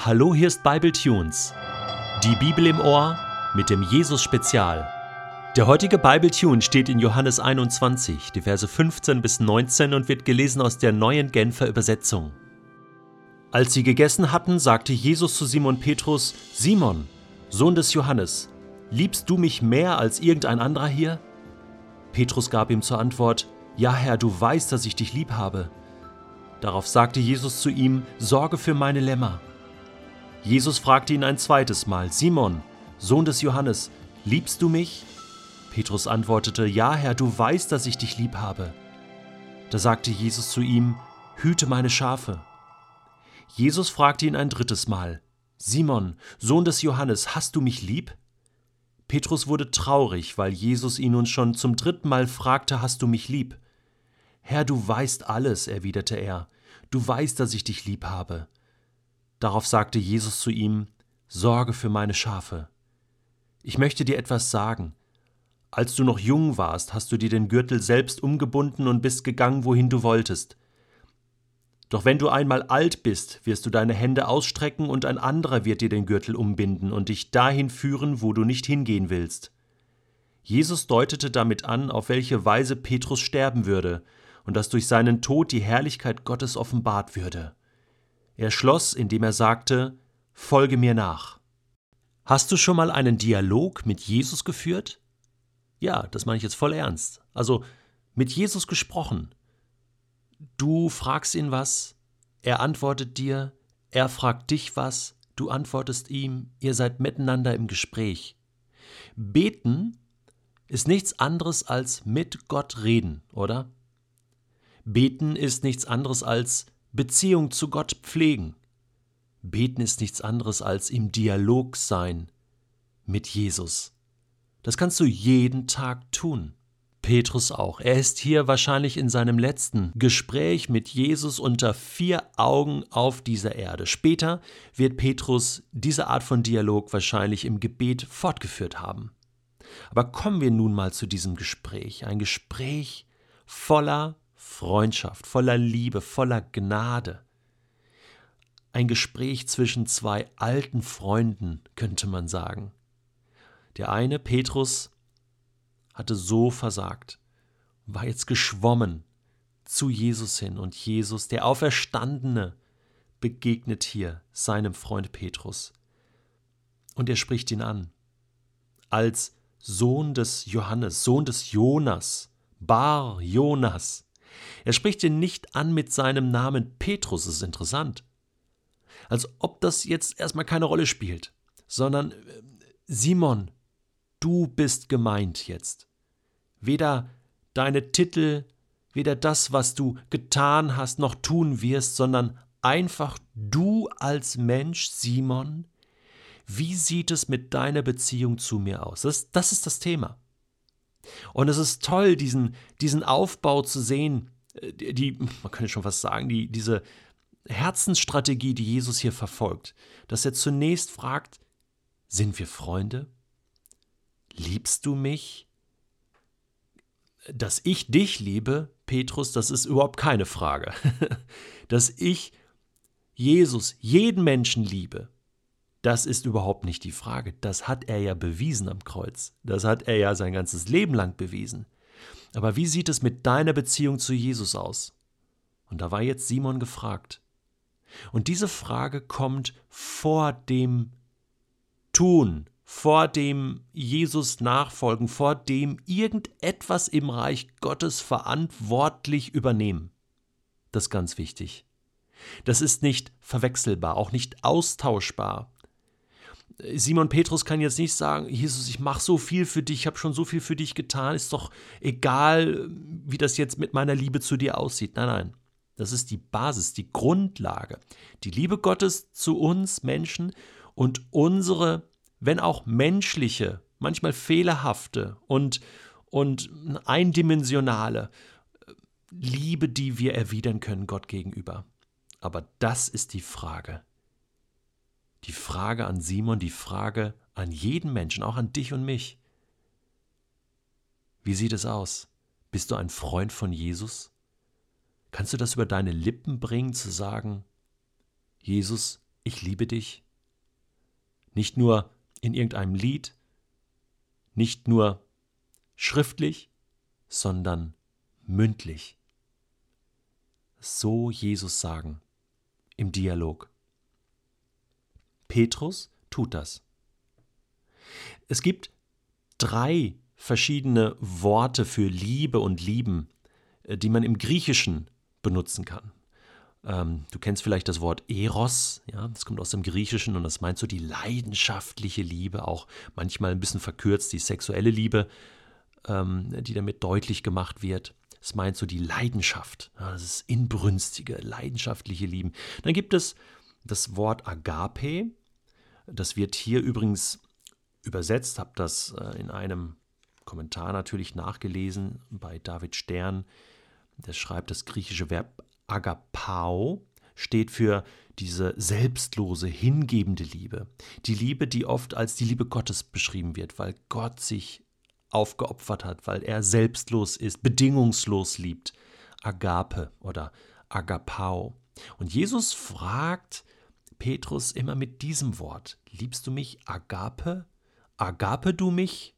Hallo, hier ist Bible Tunes. Die Bibel im Ohr mit dem Jesus Spezial. Der heutige Bible Tune steht in Johannes 21, die Verse 15 bis 19 und wird gelesen aus der neuen Genfer Übersetzung. Als sie gegessen hatten, sagte Jesus zu Simon Petrus: Simon, Sohn des Johannes, liebst du mich mehr als irgendein anderer hier? Petrus gab ihm zur Antwort: Ja, Herr, du weißt, dass ich dich lieb habe. Darauf sagte Jesus zu ihm: Sorge für meine Lämmer. Jesus fragte ihn ein zweites Mal, Simon, Sohn des Johannes, liebst du mich? Petrus antwortete, Ja, Herr, du weißt, dass ich dich lieb habe. Da sagte Jesus zu ihm, Hüte meine Schafe. Jesus fragte ihn ein drittes Mal, Simon, Sohn des Johannes, hast du mich lieb? Petrus wurde traurig, weil Jesus ihn nun schon zum dritten Mal fragte, Hast du mich lieb? Herr, du weißt alles, erwiderte er, du weißt, dass ich dich lieb habe. Darauf sagte Jesus zu ihm, Sorge für meine Schafe. Ich möchte dir etwas sagen. Als du noch jung warst, hast du dir den Gürtel selbst umgebunden und bist gegangen, wohin du wolltest. Doch wenn du einmal alt bist, wirst du deine Hände ausstrecken und ein anderer wird dir den Gürtel umbinden und dich dahin führen, wo du nicht hingehen willst. Jesus deutete damit an, auf welche Weise Petrus sterben würde und dass durch seinen Tod die Herrlichkeit Gottes offenbart würde. Er schloss, indem er sagte, Folge mir nach. Hast du schon mal einen Dialog mit Jesus geführt? Ja, das meine ich jetzt voll ernst. Also mit Jesus gesprochen. Du fragst ihn was, er antwortet dir, er fragt dich was, du antwortest ihm, ihr seid miteinander im Gespräch. Beten ist nichts anderes als mit Gott reden, oder? Beten ist nichts anderes als Beziehung zu Gott pflegen. Beten ist nichts anderes als im Dialog sein mit Jesus. Das kannst du jeden Tag tun. Petrus auch. Er ist hier wahrscheinlich in seinem letzten Gespräch mit Jesus unter vier Augen auf dieser Erde. Später wird Petrus diese Art von Dialog wahrscheinlich im Gebet fortgeführt haben. Aber kommen wir nun mal zu diesem Gespräch. Ein Gespräch voller Freundschaft, voller Liebe, voller Gnade. Ein Gespräch zwischen zwei alten Freunden, könnte man sagen. Der eine, Petrus, hatte so versagt, war jetzt geschwommen zu Jesus hin und Jesus, der Auferstandene, begegnet hier seinem Freund Petrus. Und er spricht ihn an als Sohn des Johannes, Sohn des Jonas, Bar Jonas. Er spricht ihn nicht an mit seinem Namen Petrus, das ist interessant. Als ob das jetzt erstmal keine Rolle spielt, sondern äh, Simon, du bist gemeint jetzt. Weder deine Titel, weder das, was du getan hast, noch tun wirst, sondern einfach du als Mensch, Simon, wie sieht es mit deiner Beziehung zu mir aus? Das, das ist das Thema. Und es ist toll, diesen, diesen Aufbau zu sehen, äh, die, man könnte schon fast sagen, die, diese Herzensstrategie, die Jesus hier verfolgt, dass er zunächst fragt, sind wir Freunde? Liebst du mich? Dass ich dich liebe, Petrus, das ist überhaupt keine Frage. Dass ich Jesus, jeden Menschen liebe, das ist überhaupt nicht die Frage. Das hat er ja bewiesen am Kreuz. Das hat er ja sein ganzes Leben lang bewiesen. Aber wie sieht es mit deiner Beziehung zu Jesus aus? Und da war jetzt Simon gefragt. Und diese Frage kommt vor dem Tun, vor dem Jesus nachfolgen, vor dem irgendetwas im Reich Gottes verantwortlich übernehmen. Das ist ganz wichtig. Das ist nicht verwechselbar, auch nicht austauschbar. Simon Petrus kann jetzt nicht sagen, Jesus, ich mache so viel für dich, ich habe schon so viel für dich getan, ist doch egal, wie das jetzt mit meiner Liebe zu dir aussieht. Nein, nein. Das ist die Basis, die Grundlage. Die Liebe Gottes zu uns Menschen und unsere wenn auch menschliche, manchmal fehlerhafte und, und eindimensionale äh, Liebe, die wir erwidern können Gott gegenüber. Aber das ist die Frage. Die Frage an Simon, die Frage an jeden Menschen, auch an dich und mich. Wie sieht es aus? Bist du ein Freund von Jesus? Kannst du das über deine Lippen bringen, zu sagen, Jesus, ich liebe dich? Nicht nur in irgendeinem Lied, nicht nur schriftlich, sondern mündlich. So Jesus sagen im Dialog. Petrus tut das. Es gibt drei verschiedene Worte für Liebe und Lieben, äh, die man im Griechischen benutzen kann. Ähm, du kennst vielleicht das Wort Eros, ja, das kommt aus dem Griechischen und das meint so die leidenschaftliche Liebe, auch manchmal ein bisschen verkürzt die sexuelle Liebe, ähm, die damit deutlich gemacht wird. Es meint so die Leidenschaft, das ist inbrünstige, leidenschaftliche Lieben. Dann gibt es das Wort Agape, das wird hier übrigens übersetzt, habe das äh, in einem Kommentar natürlich nachgelesen bei David Stern. Der schreibt, das griechische Verb agapao steht für diese selbstlose, hingebende Liebe. Die Liebe, die oft als die Liebe Gottes beschrieben wird, weil Gott sich aufgeopfert hat, weil er selbstlos ist, bedingungslos liebt. Agape oder Agapao. Und Jesus fragt Petrus immer mit diesem Wort: Liebst du mich Agape? Agape du mich?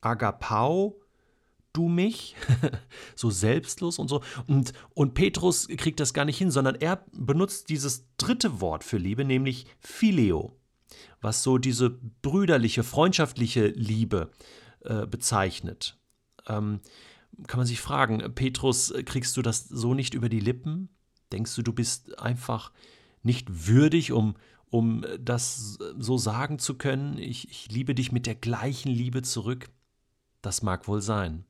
Agapao du mich? so selbstlos und so. Und, und Petrus kriegt das gar nicht hin, sondern er benutzt dieses dritte Wort für Liebe, nämlich Phileo, was so diese brüderliche, freundschaftliche Liebe äh, bezeichnet. Ähm, kann man sich fragen, Petrus, kriegst du das so nicht über die Lippen? Denkst du, du bist einfach nicht würdig, um, um das so sagen zu können? Ich, ich liebe dich mit der gleichen Liebe zurück. Das mag wohl sein,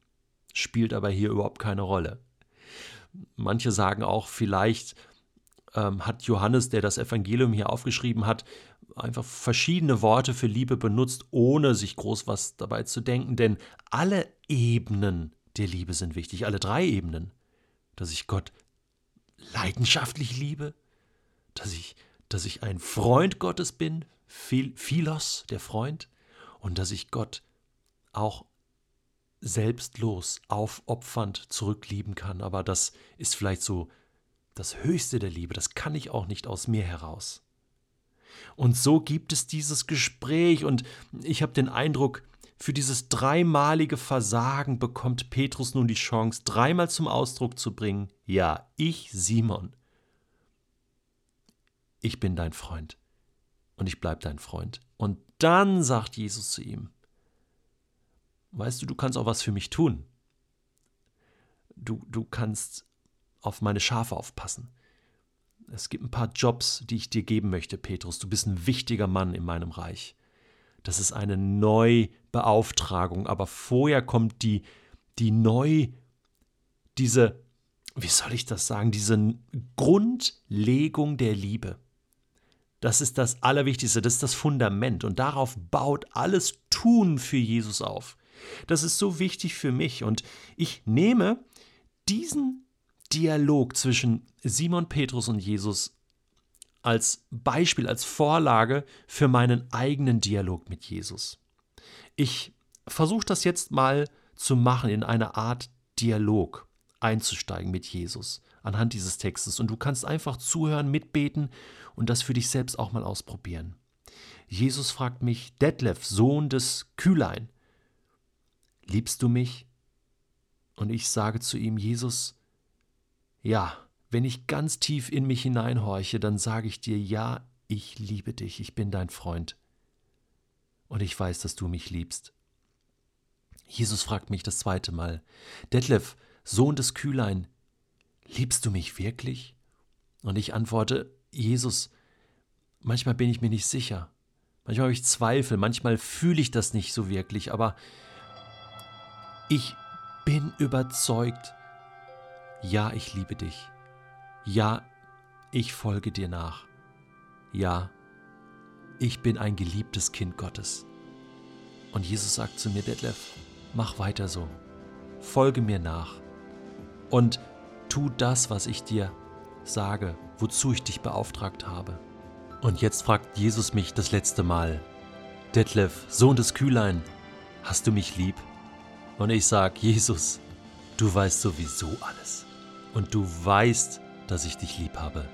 spielt aber hier überhaupt keine Rolle. Manche sagen auch, vielleicht ähm, hat Johannes, der das Evangelium hier aufgeschrieben hat, einfach verschiedene Worte für Liebe benutzt, ohne sich groß was dabei zu denken, denn alle Ebenen der Liebe sind wichtig, alle drei Ebenen. Dass ich Gott leidenschaftlich liebe, dass ich, dass ich ein Freund Gottes bin, Philos, der Freund, und dass ich Gott auch selbstlos, aufopfernd zurücklieben kann. Aber das ist vielleicht so das Höchste der Liebe. Das kann ich auch nicht aus mir heraus. Und so gibt es dieses Gespräch und ich habe den Eindruck, für dieses dreimalige Versagen bekommt Petrus nun die Chance, dreimal zum Ausdruck zu bringen, ja, ich, Simon, ich bin dein Freund und ich bleibe dein Freund. Und dann sagt Jesus zu ihm, weißt du, du kannst auch was für mich tun. Du, du kannst auf meine Schafe aufpassen. Es gibt ein paar Jobs, die ich dir geben möchte, Petrus. Du bist ein wichtiger Mann in meinem Reich. Das ist eine Neubeauftragung, aber vorher kommt die, die Neu, diese, wie soll ich das sagen, diese Grundlegung der Liebe. Das ist das Allerwichtigste, das ist das Fundament und darauf baut alles Tun für Jesus auf. Das ist so wichtig für mich und ich nehme diesen Dialog zwischen Simon Petrus und Jesus als Beispiel, als Vorlage für meinen eigenen Dialog mit Jesus. Ich versuche das jetzt mal zu machen, in eine Art Dialog einzusteigen mit Jesus anhand dieses Textes. Und du kannst einfach zuhören, mitbeten und das für dich selbst auch mal ausprobieren. Jesus fragt mich, Detlef, Sohn des Kühlein, liebst du mich? Und ich sage zu ihm, Jesus, ja, wenn ich ganz tief in mich hineinhorche, dann sage ich dir, ja, ich liebe dich, ich bin dein Freund. Und ich weiß, dass du mich liebst. Jesus fragt mich das zweite Mal, Detlef, Sohn des Kühlein, liebst du mich wirklich? Und ich antworte, Jesus, manchmal bin ich mir nicht sicher. Manchmal habe ich Zweifel, manchmal fühle ich das nicht so wirklich, aber ich bin überzeugt, ja, ich liebe dich. Ja, ich folge dir nach. Ja, ich bin ein geliebtes Kind Gottes. Und Jesus sagt zu mir, Detlef, mach weiter so. Folge mir nach. Und tu das, was ich dir sage, wozu ich dich beauftragt habe. Und jetzt fragt Jesus mich das letzte Mal, Detlef, Sohn des Kühlein, hast du mich lieb? Und ich sage, Jesus, du weißt sowieso alles. Und du weißt, dass ich dich lieb habe.